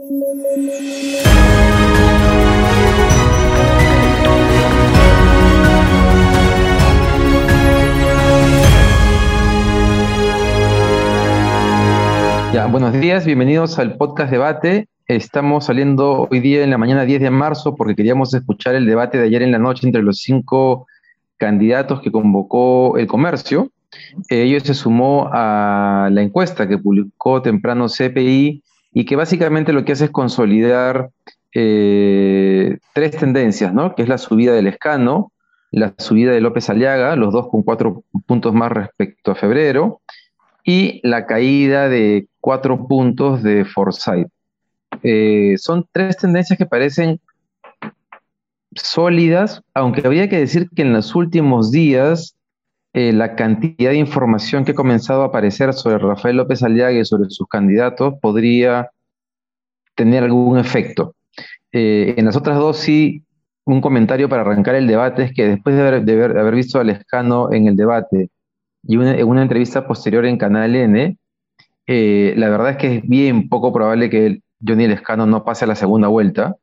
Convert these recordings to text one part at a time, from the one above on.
Ya, buenos días, bienvenidos al podcast debate. Estamos saliendo hoy día en la mañana 10 de marzo porque queríamos escuchar el debate de ayer en la noche entre los cinco candidatos que convocó el comercio. ello se sumó a la encuesta que publicó temprano CPI y que básicamente lo que hace es consolidar eh, tres tendencias, ¿no? Que es la subida del escano, la subida de López Aliaga, los dos con cuatro puntos más respecto a febrero, y la caída de cuatro puntos de Forsyth. Eh, son tres tendencias que parecen sólidas, aunque habría que decir que en los últimos días eh, la cantidad de información que ha comenzado a aparecer sobre Rafael López Aliaga y sobre sus candidatos podría tener algún efecto. Eh, en las otras dos sí, un comentario para arrancar el debate es que después de haber, visto a Lescano en el debate y en una entrevista posterior en Canal N, eh, la verdad es que es bien poco probable que Johnny Lescano no pase a la segunda vuelta.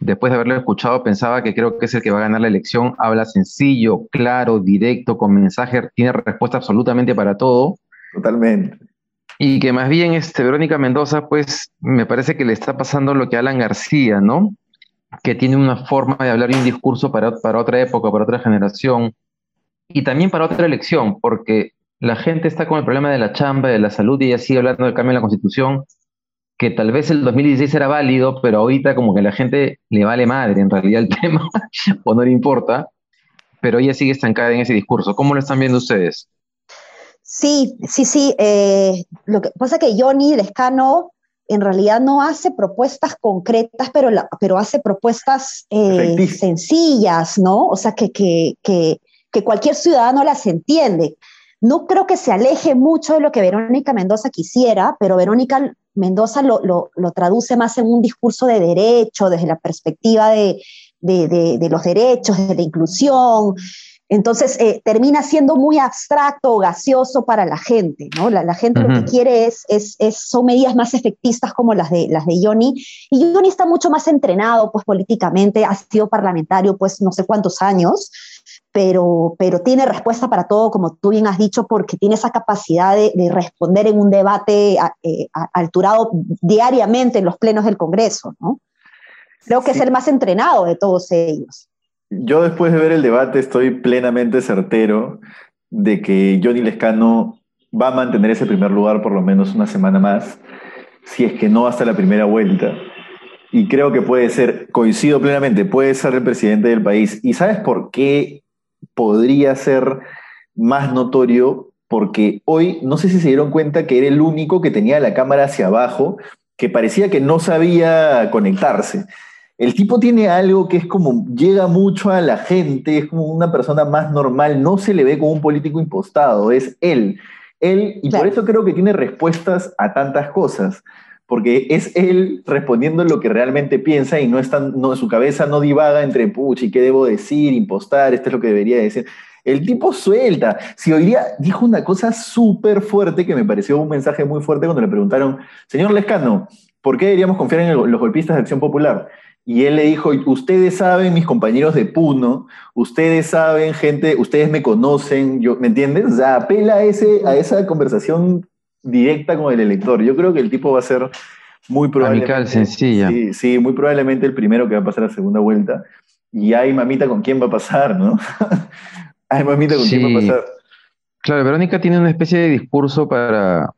Después de haberlo escuchado, pensaba que creo que es el que va a ganar la elección. Habla sencillo, claro, directo, con mensaje, tiene respuesta absolutamente para todo. Totalmente. Y que más bien este, Verónica Mendoza, pues me parece que le está pasando lo que Alan García, ¿no? Que tiene una forma de hablar y un discurso para, para otra época, para otra generación y también para otra elección, porque la gente está con el problema de la chamba, de la salud y sigue hablando del cambio en la constitución que tal vez el 2016 era válido, pero ahorita como que a la gente le vale madre en realidad el tema, o no le importa, pero ella sigue estancada en ese discurso. ¿Cómo lo están viendo ustedes? Sí, sí, sí. Eh, lo que pasa es que Johnny Lescano en realidad no hace propuestas concretas, pero, pero hace propuestas eh, sencillas, ¿no? O sea, que, que, que, que cualquier ciudadano las entiende. No creo que se aleje mucho de lo que Verónica Mendoza quisiera, pero Verónica Mendoza lo, traduce más en un discurso de derecho, desde la perspectiva de, los derechos, de la inclusión. Entonces eh, termina siendo muy abstracto o gaseoso para la gente, ¿no? La, gente lo que quiere es, son medidas más efectistas como las de, las de Johnny. Y Johnny está mucho más entrenado, pues políticamente, ha sido parlamentario, pues no sé cuántos años pero, pero tiene respuesta para todo, como tú bien has dicho, porque tiene esa capacidad de, responder en un debate eh, alturado diariamente en los plenos del Congreso, ¿no? Creo que es el más entrenado de todos ellos. Yo después de ver el debate estoy plenamente certero de que Johnny Lescano va a mantener ese primer lugar por lo menos una semana más, si es que no hasta la primera vuelta. Y creo que puede ser, coincido plenamente, puede ser el presidente del país. ¿Y sabes por qué podría ser más notorio porque hoy no sé si se dieron cuenta que era el único que tenía la cámara hacia abajo, que parecía que no sabía conectarse. El tipo tiene algo que es como llega mucho a la gente, es como una persona más normal, no se le ve como un político impostado, es él. Él, y por eso creo que tiene respuestas a tantas cosas porque es él respondiendo lo que realmente piensa y no está, no, su cabeza no divaga entre, puchi, ¿qué debo decir? Impostar, esto es lo que debería decir. El tipo suelta. Si hoy día dijo una cosa súper fuerte que me pareció un mensaje muy fuerte cuando le preguntaron, señor Lescano, ¿por qué deberíamos confiar en los golpistas de Acción Popular? Y él le dijo, ustedes saben, mis compañeros de Puno, ustedes saben, gente, ustedes me conocen, yo, ¿me entiendes? O sea, apela ese, a esa conversación directa con el elector. Yo creo que el tipo va a ser muy probablemente. Amical, sencilla. Sí, sí, muy probablemente el primero que va a pasar a la segunda vuelta. Y hay mamita con quién va a pasar, ¿no? hay mamita con quién va a pasar. Claro, Verónica tiene una especie de discurso para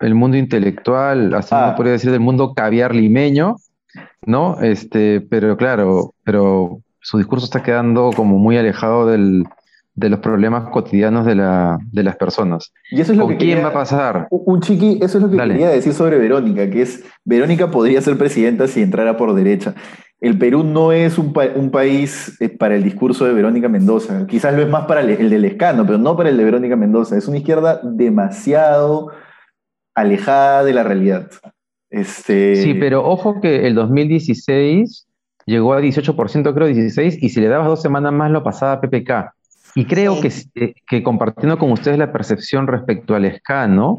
el mundo intelectual, así ah. podría decir del mundo caviar limeño, ¿no? Este, pero claro, pero su discurso está quedando como muy alejado del, de los problemas cotidianos de, la, de las personas. Y eso es lo que quién va a pasar? Un chiqui, eso es lo que quería decir sobre Verónica, que es, Verónica podría ser presidenta si entrara por derecha. El Perú no es un, país eh, para el discurso de Verónica Mendoza. Quizás lo es más para el, el del escano, pero no para el de Verónica Mendoza. Es una izquierda demasiado alejada de la realidad. Este... Sí, pero ojo que el 2016 llegó a 18%, creo 16, y si le dabas dos semanas más lo pasaba a PPK. Y creo que, eh, que, compartiendo con ustedes la percepción respecto al escano,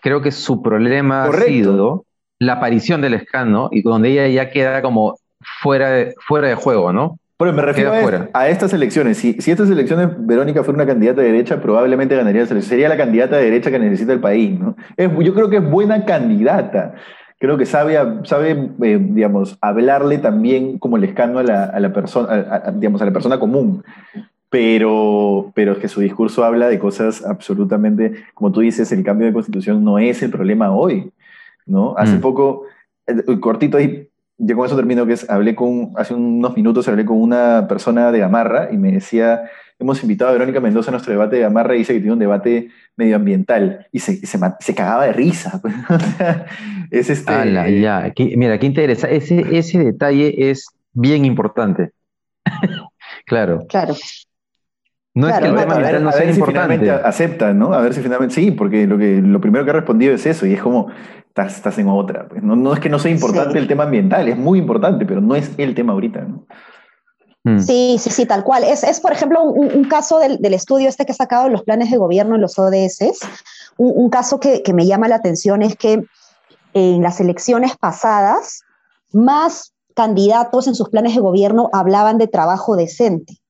creo que su problema ha sido la aparición del escano y donde ella ya queda como fuera de, fuera de juego, ¿no? Pero me refiero a, estas elecciones. Si, si, estas elecciones Verónica fuera una candidata de derecha, probablemente ganaría. Sería la candidata de derecha que necesita el país, ¿no? yo creo que es buena candidata. Creo que sabe, sabe eh, digamos, hablarle también como el escano a la, persona, digamos, a la persona común. Pero, pero es que su discurso habla de cosas absolutamente, como tú dices, el cambio de constitución no es el problema hoy, ¿no? Hace mm. poco, eh, cortito ahí, yo con eso termino, que es, hablé con, hace unos minutos hablé con una persona de Gamarra y me decía, hemos invitado a Verónica Mendoza a nuestro debate de Gamarra y dice que tiene un debate medioambiental y se, se, se cagaba de risa. Es este... ya. mira, qué interesa. Ese, ese detalle es bien importante. claro. Claro. No es que el tema ambiental no sea importante. acepta, ¿no? A ver si finalmente sí, porque lo, que, lo primero que ha respondido es eso y es como, estás, en otra. Pues. No, es que no sea importante el tema ambiental, es muy importante, pero no es el tema ahorita. Mm. Sí, sí, sí, tal cual. Es, es por ejemplo, un, caso del, estudio este que ha sacado los planes de gobierno en los ODS. Un, caso que, que, me llama la atención es que en las elecciones pasadas, más candidatos en sus planes de gobierno hablaban de trabajo decente.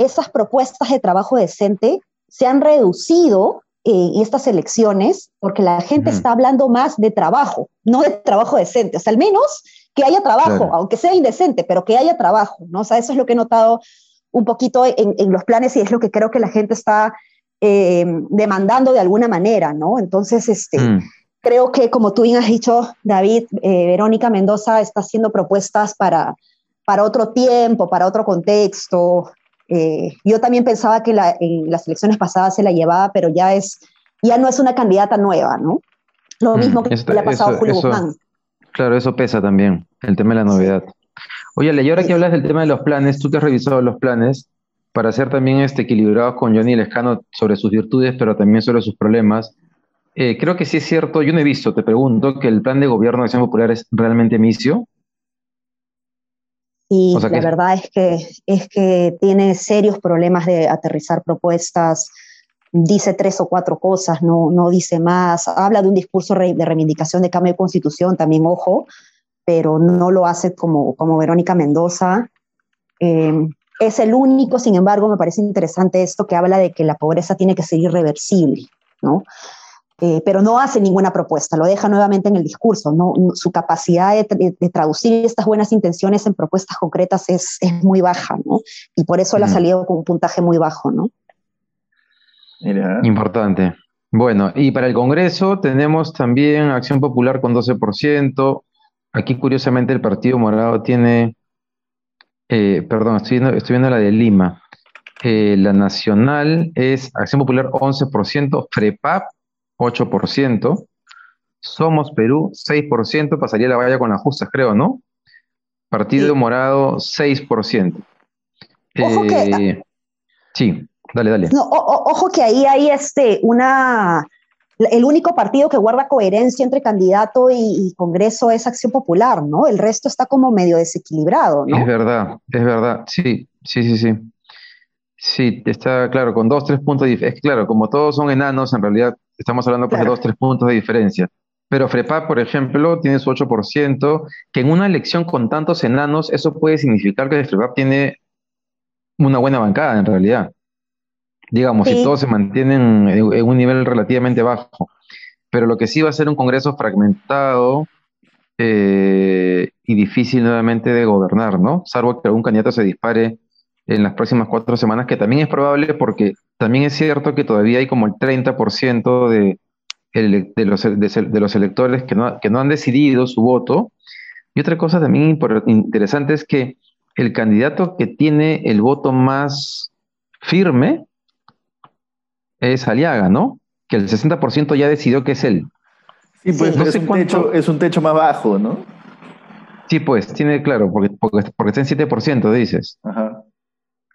Esas propuestas de trabajo decente se han reducido en estas elecciones porque la gente está hablando más de trabajo, no de trabajo decente, o sea, al menos que haya trabajo, aunque sea indecente, pero que haya trabajo, ¿no? O sea, eso es lo que he notado un poquito en, los planes y es lo que creo que la gente está eh, demandando de alguna manera, ¿no? Entonces, este, mm. creo que como tú bien has dicho, David, eh, Verónica Mendoza está haciendo propuestas para, para otro tiempo, para otro contexto, eh, yo también pensaba que en las elecciones pasadas se la llevaba, pero ya, es, ya no es una candidata nueva, ¿no? Lo mm, mismo que le ha pasado a Julio Guzmán. Claro, eso pesa también, el tema de la novedad. Oye, y ahora que hablas del tema de los planes, tú que has revisado los planes, para ser también este, equilibrados con Johnny Lescano sobre sus virtudes, pero también sobre sus problemas, eh, creo que sí es cierto, yo no he visto, te pregunto, que el plan de gobierno de Acción Popular es realmente emicio. Y la verdad es que, es que tiene serios problemas de aterrizar propuestas, dice tres o cuatro cosas, no, no dice más, habla de un discurso de reivindicación de cambio de constitución, también ojo, pero no lo hace como, como Verónica Mendoza. Em, es el único, sin embargo, me parece interesante esto que habla de que la pobreza tiene que ser irreversible, ¿no? Eh, pero no hace ninguna propuesta, lo deja nuevamente en el discurso. ¿no? Su capacidad de, traducir estas buenas intenciones en propuestas concretas es, es muy baja, ¿no? y por eso le ha salido con un puntaje muy bajo. ¿no? Importante. Bueno, y para el Congreso tenemos también Acción Popular con 12%. Aquí, curiosamente, el Partido Morado tiene, eh, perdón, estoy viendo, estoy viendo la de Lima. Eh, la nacional es Acción Popular 11%, FREPAP 8%. Somos Perú, 6%, pasaría la valla con las justas, creo, ¿no? Partido Morado, 6%. Ojo que, eh, sí, dale, dale. ojo que ahí hay este, una, el único partido que guarda coherencia entre candidato y, Congreso es Acción Popular, ¿no? El resto está como medio desequilibrado, ¿no? Es verdad, es verdad, sí, sí, sí, sí. Sí, está claro, con dos, tres puntos. Es claro, como todos son enanos, en realidad Estamos hablando pues, de dos, tres puntos de diferencia. Pero FREPAP, por ejemplo, tiene su 8%, que en una elección con tantos enanos, eso puede significar que FREPAP tiene una buena bancada en realidad. Digamos, si todos se mantienen en, un nivel relativamente bajo. Pero lo que sí va a ser un Congreso fragmentado eh, y difícil nuevamente de gobernar, ¿no? Salvo que algún candidato se dispare en las próximas cuatro semanas, que también es probable porque también es cierto que todavía hay como el 30% de, de, los, de, los, electores que no, que no han decidido su voto. Y otra cosa también interesante es que el candidato que tiene el voto más firme es Aliaga, ¿no? Que el 60% ya decidió que es él. Sí, pues es, un techo, es un techo más bajo, ¿no? Sí, pues, tiene claro, porque, porque, porque está en 7%, dices. Ajá.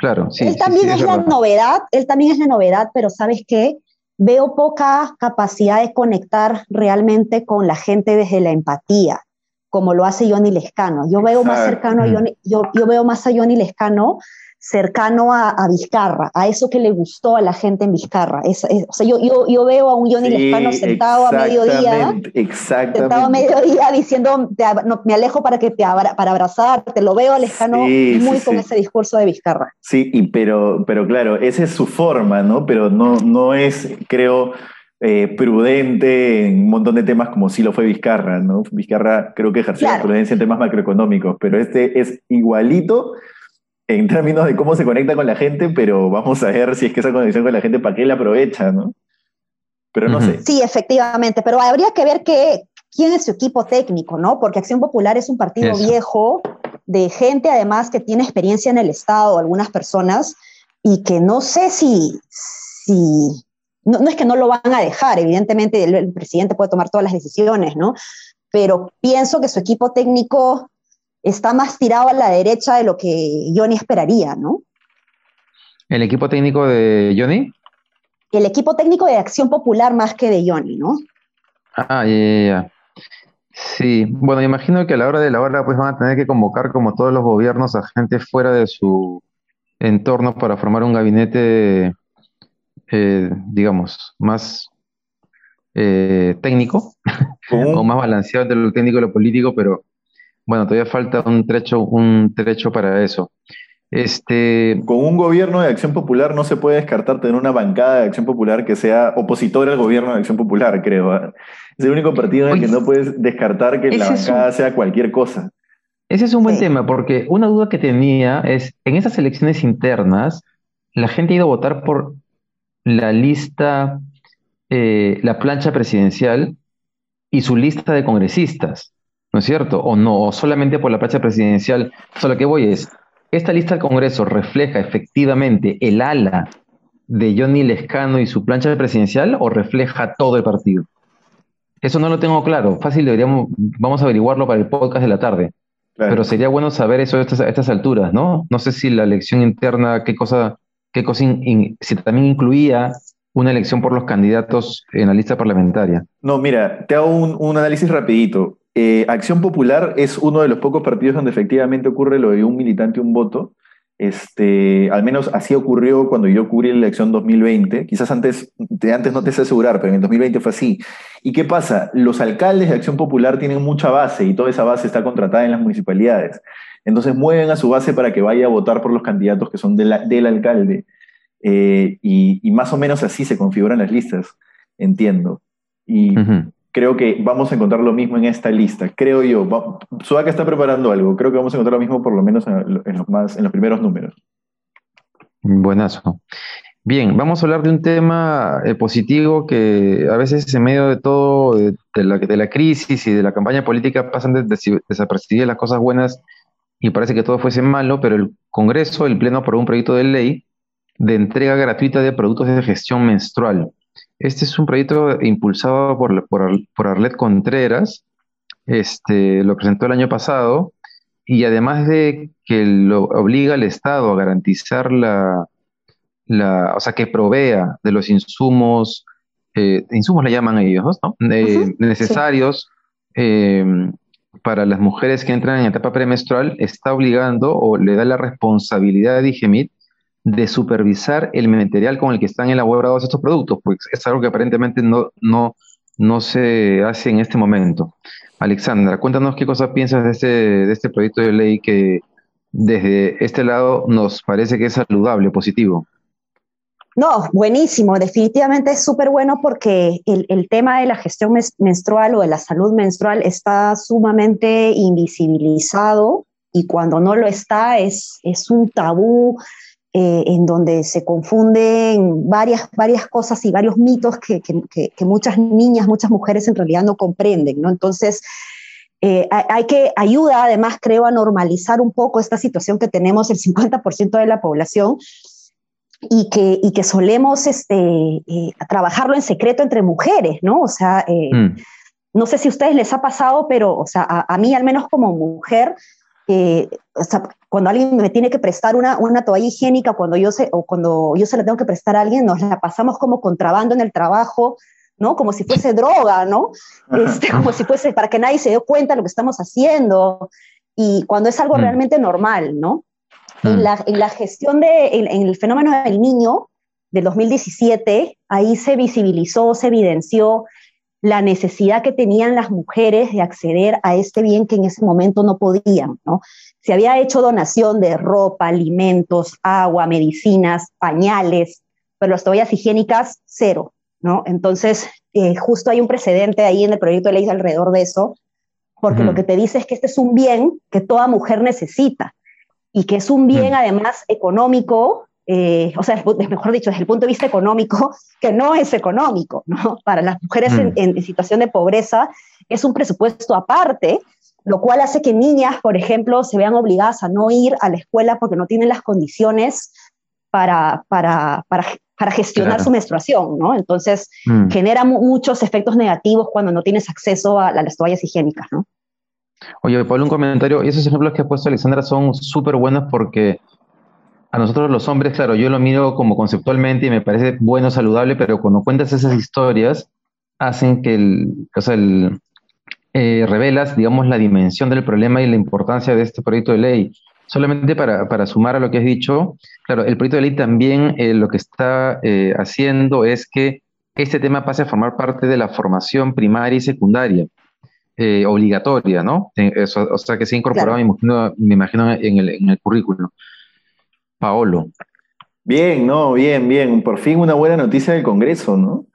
Claro, sí. Él también es, la novedad, él también es la novedad, pero ¿sabes qué? Veo poca capacidad de conectar realmente con la gente desde la empatía, como lo hace Johnny Lescano. Yo veo más cercano a Johnny, yo, yo veo más a Johnny Lescano cercano a, Vizcarra, a eso que le gustó a la gente en Vizcarra. o sea, yo, yo, yo, veo a un Johnny Lescano sentado a mediodía, sentado a mediodía diciendo, me alejo para, que te para abrazarte, lo veo a Lescano muy con ese discurso de Vizcarra. Sí, y pero, pero claro, esa es su forma, ¿no? Pero no, no es, creo, eh, prudente en un montón de temas como sí lo fue Vizcarra, ¿no? Vizcarra creo que ejercía prudencia en temas macroeconómicos, pero este es igualito en términos de cómo se conecta con la gente, pero vamos a ver si es que esa conexión con la gente, ¿para qué la aprovecha, no? Pero no sé. Sí, efectivamente, pero habría que ver qué, quién es su equipo técnico, ¿no? Porque Acción Popular es un partido viejo, de gente además que tiene experiencia en el Estado, algunas personas, y que no sé si, si no, es que no lo van a dejar, evidentemente el presidente puede tomar todas las decisiones, ¿no? Pero pienso que su equipo técnico está más tirado a la derecha de lo que Johnny esperaría, ¿no? ¿El equipo técnico de Johnny? El equipo técnico de Acción Popular más que de Johnny, ¿no? Ah, ya, ya, ya. Sí, bueno, imagino que a la hora de la hora pues van a tener que convocar como todos los gobiernos a gente fuera de su entorno para formar un gabinete, eh, digamos, más eh, técnico o más balanceado entre lo técnico y lo político, pero bueno, todavía falta un trecho, un trecho para eso. Este... Con un gobierno de acción popular no se puede descartar tener una bancada de acción popular que sea opositora al gobierno de acción popular, creo. ¿ah? Es el único partido en el que no puedes descartar que la bancada sea cualquier cosa. Ese es un buen tema, porque una duda que tenía es, en esas elecciones internas, la gente ha ido a votar por la lista, eh, la plancha presidencial y su lista de congresistas. ¿No es cierto? O no, o solamente por la plancha presidencial. Solo que voy es, ¿esta lista del Congreso refleja efectivamente el ala de Johnny Lescano y su plancha presidencial o refleja todo el partido? Eso no lo tengo claro. Fácil, deberíamos, vamos a averiguarlo para el podcast de la tarde. Pero sería bueno saber eso a estas, alturas, ¿no? No sé si la elección interna, qué cosa, qué cosa si también incluía una elección por los candidatos en la lista parlamentaria. No, mira, te hago un, un análisis rapidito. Eh, Acción Popular es uno de los pocos partidos donde efectivamente ocurre lo de un militante, un voto. Este, al menos así ocurrió cuando yo cubrí la elección 2020. Quizás antes, de antes no te sé asegurar, pero en el 2020 fue así. ¿Y qué pasa? Los alcaldes de Acción Popular tienen mucha base y toda esa base está contratada en las municipalidades. Entonces mueven a su base para que vaya a votar por los candidatos que son del alcalde. Eh, y, más o menos así se configuran las listas, entiendo. Y, creo que vamos a encontrar lo mismo en esta lista, creo yo. Sudaca está preparando algo, creo que vamos a encontrar lo mismo por lo menos en, los, más, en los primeros números. Buenazo. Bien, vamos a hablar de un tema eh, positivo que a veces en medio de todo, de, la, de, la, crisis y de la campaña política pasan desapercibidas las cosas buenas y parece que todo fuese malo, pero el Congreso, el Pleno aprobó un proyecto de ley de entrega gratuita de productos de gestión menstrual. Este es un proyecto impulsado por, por, Arlet Contreras, este, lo presentó el año pasado, y además de que lo obliga al Estado a garantizar la, la o sea, que provea de los insumos, eh, insumos le llaman ellos, ¿no? Eh, necesarios em, para las mujeres que entran en etapa premenstrual, está obligando o le da la responsabilidad a Digemit de supervisar el material con el que están elaborados estos productos, pues es algo que aparentemente no, no, no se hace en este momento. Alexandra, cuéntanos qué cosa piensas de este, de este proyecto de ley que desde este lado nos parece que es saludable, positivo. No, buenísimo, definitivamente es súper bueno porque el, el, tema de la gestión menstrual o de la salud menstrual está sumamente invisibilizado y cuando no lo está es, es un tabú eh, en donde se confunden varias, varias cosas y varios mitos que, que, muchas niñas, muchas mujeres en realidad no comprenden, ¿no? Entonces, eh, hay que ayuda, además, creo, a normalizar un poco esta situación que tenemos el 50% de la población y que, y que solemos este, eh, trabajarlo en secreto entre mujeres, ¿no? O sea, mm. no sé si a ustedes les ha pasado, pero, o sea, a, a mí al menos como mujer, o sea, cuando alguien me tiene que prestar una, una toalla higiénica, cuando yo, se, o cuando yo se la tengo que prestar a alguien, nos la pasamos como contrabando en el trabajo, ¿no? Como si fuese droga, ¿no? Este, como si fuese para que nadie se dé cuenta de lo que estamos haciendo, y cuando es algo mm. realmente normal, ¿no? En, mm. la, en, la, gestión de, en, el fenómeno del niño del 2017, ahí se visibilizó, se evidenció la necesidad que tenían las mujeres de acceder a este bien que en ese momento no podían, ¿no? Se había hecho donación de ropa, alimentos, agua, medicinas, pañales, pero las toallas higiénicas, cero, ¿no? Entonces, eh, justo hay un precedente ahí en el proyecto de ley alrededor de eso, porque lo que te dice es que este es un bien que toda mujer necesita y que es un bien además económico, eh, o sea, mejor dicho, desde el punto de vista económico, que no es económico, ¿no? Para las mujeres en, en, situación de pobreza es un presupuesto aparte, lo cual hace que niñas, por ejemplo, se vean obligadas a no ir a la escuela porque no tienen las condiciones para, para, para para gestionar su menstruación, ¿no? Entonces, mm. genera muchos efectos negativos cuando no tienes acceso a, las toallas higiénicas, ¿no? Oye, Pablo, un comentario. Esos ejemplos que ha puesto Alexandra son súper buenos porque a nosotros los hombres, claro, yo lo miro como conceptualmente y me parece bueno, saludable, pero cuando cuentas esas historias, hacen que el, o sea, el, eh, revelas, digamos, la dimensión del problema y la importancia de este proyecto de ley. Solamente para, sumar a lo que has dicho, claro, el proyecto de ley también eh, lo que está eh, haciendo es que este tema pase a formar parte de la formación primaria y secundaria, obligatoria, ¿no? o sea, que se ha incorporado, me imagino, en, el, en el currículo. Paolo. Bien, no, bien, bien. Por fin una buena noticia del Congreso, ¿no?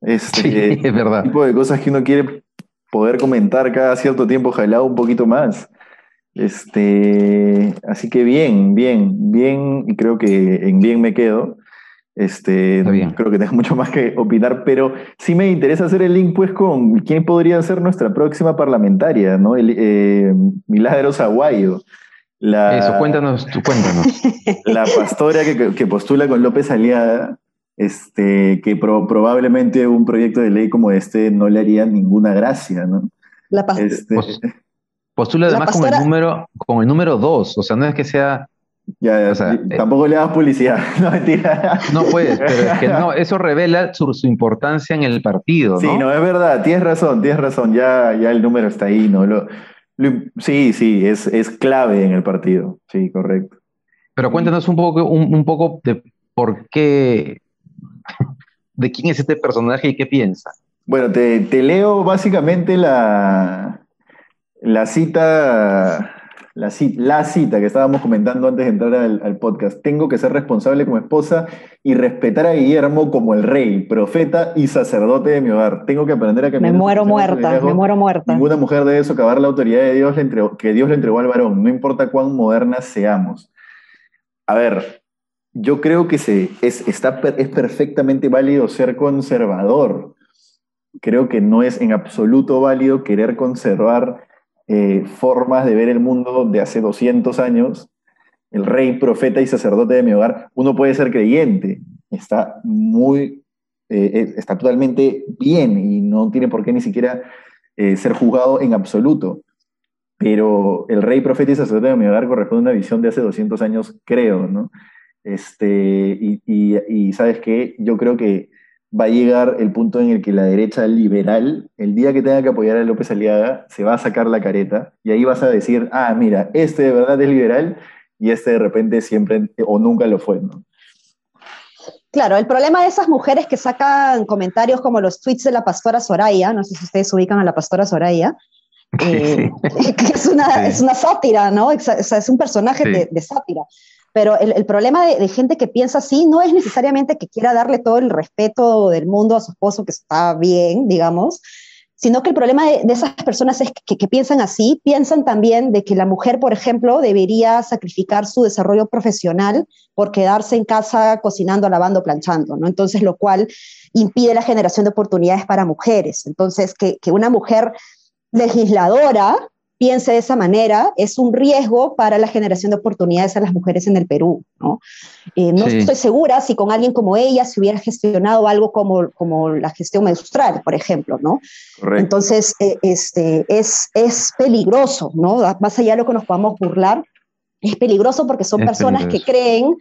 Este, sí, es verdad. tipo de cosas que uno quiere poder comentar cada cierto tiempo, ojalá un poquito más. Este, así que bien, bien, bien, y creo que en bien me quedo. Este, bien. Creo que tengo mucho más que opinar, pero sí me interesa hacer el link pues con quién podría ser nuestra próxima parlamentaria, ¿no? El, eh, Milagros Aguayo. La, Eso, cuéntanos, tú cuéntanos. La pastora que, postula con López Aliada, este, que probablemente un proyecto de ley como este no le haría ninguna gracia, ¿no? La pastora. Este, pues, Postula además con, el número, con el número dos, o sea, no es que sea... Ya, ya eh, tampoco le das publicidad, no mentira. No puedes, pero es que no, eso revela su, importancia en el partido. ¿no? Sí, no, es verdad, tienes razón, tienes razón, ya, ya el número está ahí, ¿no? Lo, sí, sí, es, es clave en el partido, sí, correcto. Pero cuéntanos un poco, un poco de por qué, de quién es este personaje y qué piensa. Bueno, te, te leo básicamente la, la cita, la cita, la cita que estábamos comentando antes de entrar al, podcast. Tengo que ser responsable como esposa y respetar a Guillermo como el rey, profeta y sacerdote de mi hogar. Tengo que aprender a que Me muero muerta, me muero muerta. Ninguna mujer debe socavar la autoridad de Dios que Dios le entregó al varón, no importa cuán modernas seamos. A ver, yo creo que se, es, está, es perfectamente válido ser conservador. Creo que no es en absoluto válido querer conservar eh, formas de ver el mundo de hace 200 años, el rey, profeta y sacerdote de mi hogar, uno puede ser creyente, está muy, eh, eh, está totalmente bien y no tiene por qué ni siquiera ser juzgado en absoluto. Pero el rey, profeta y sacerdote de mi hogar corresponde a una visión de hace 200 años, creo, ¿no? Este, y, y sabes qué, yo creo que va a llegar el punto en el que la derecha liberal, el día que tenga que apoyar a López Aliaga, se va a sacar la careta y ahí vas a decir, ah, mira, este de verdad es liberal y este de repente siempre o nunca lo fue, ¿no? Claro, el problema de esas mujeres que sacan comentarios como los tweets de la pastora Soraya, no sé si ustedes ubican a la pastora Soraya, eh, que es una, es una sátira, ¿no? Es, un personaje de, de, sátira. Pero el, problema de, gente que piensa así no es necesariamente que quiera darle todo el respeto del mundo a su esposo, que está bien, digamos, sino que el problema de, esas personas es que, piensan así, piensan también de que la mujer, por ejemplo, debería sacrificar su desarrollo profesional por quedarse en casa cocinando, lavando, planchando, ¿no? Entonces, lo cual impide la generación de oportunidades para mujeres. Entonces, que una mujer legisladora piense de esa manera es un riesgo para la generación de oportunidades a las mujeres en el Perú. No, eh, no estoy segura si con alguien como ella se hubiera gestionado algo como, como la gestión menstrual, por ejemplo. ¿no? Entonces, eh, este, es, es peligroso, ¿no? más allá de lo que nos podamos burlar, es peligroso porque son personas que creen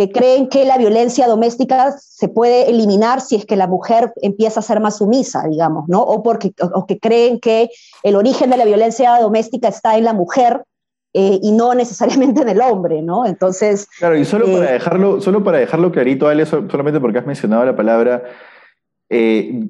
que creen que la violencia doméstica se puede eliminar si es que la mujer empieza a ser más sumisa, digamos, ¿no? O, porque, o, que creen que el origen de la violencia doméstica está en la mujer eh, y no necesariamente en el hombre, ¿no? Entonces... Claro, y solo, para, eh, dejarlo, solo para dejarlo clarito, Ale, solamente porque has mencionado la palabra, eh,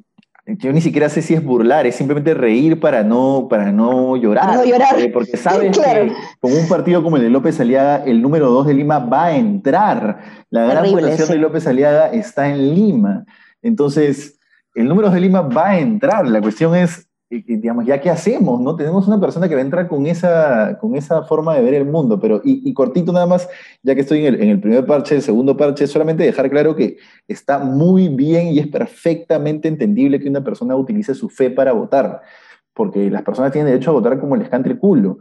yo ni siquiera sé si es burlar, es simplemente reír para no, para no llorar. No llorar. Porque sabes que con un partido como el de López Aliaga, el número 2 de Lima va a entrar. La gran población de López Aliaga está en Lima. Entonces, el número 2 de Lima va a entrar. La cuestión es digamos, ya qué hacemos, ¿no? Tenemos una persona que va a entrar con esa, con esa forma de ver el mundo, pero, y, cortito nada más, ya que estoy en el, en el, primer parche, el segundo parche, solamente dejar claro que está muy bien y es perfectamente entendible que una persona utilice su fe para votar, porque las personas tienen derecho a votar como les cante el culo,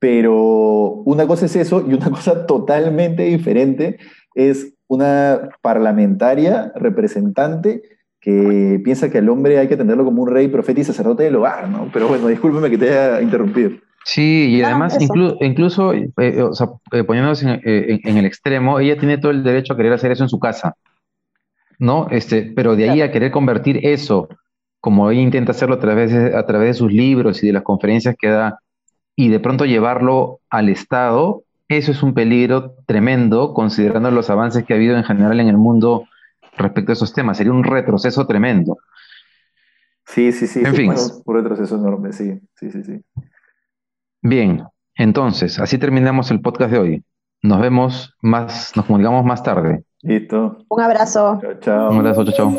pero una cosa es eso y una cosa totalmente diferente es una parlamentaria representante que piensa que al hombre hay que atenderlo como un rey, profeta y sacerdote del hogar, ¿no? Pero bueno, discúlpeme que te haya interrumpido. Sí, y además, incluso eh, o sea, eh, poniéndonos en, eh, en, el extremo, ella tiene todo el derecho a querer hacer eso en su casa, ¿no? Este, pero de ahí a querer convertir eso, como ella intenta hacerlo a través, de, a través de sus libros y de las conferencias que da, y de pronto llevarlo al Estado, eso es un peligro tremendo, considerando los avances que ha habido en general en el mundo respecto a esos temas. Sería un retroceso tremendo. Sí, sí, sí. En fin. un retroceso enorme, sí, sí, sí, sí. Bien, entonces, así terminamos el podcast de hoy. Nos vemos más, nos comunicamos más tarde. Listo. Un abrazo. Chao, chao. Un abrazo, chao, chao.